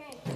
Okay.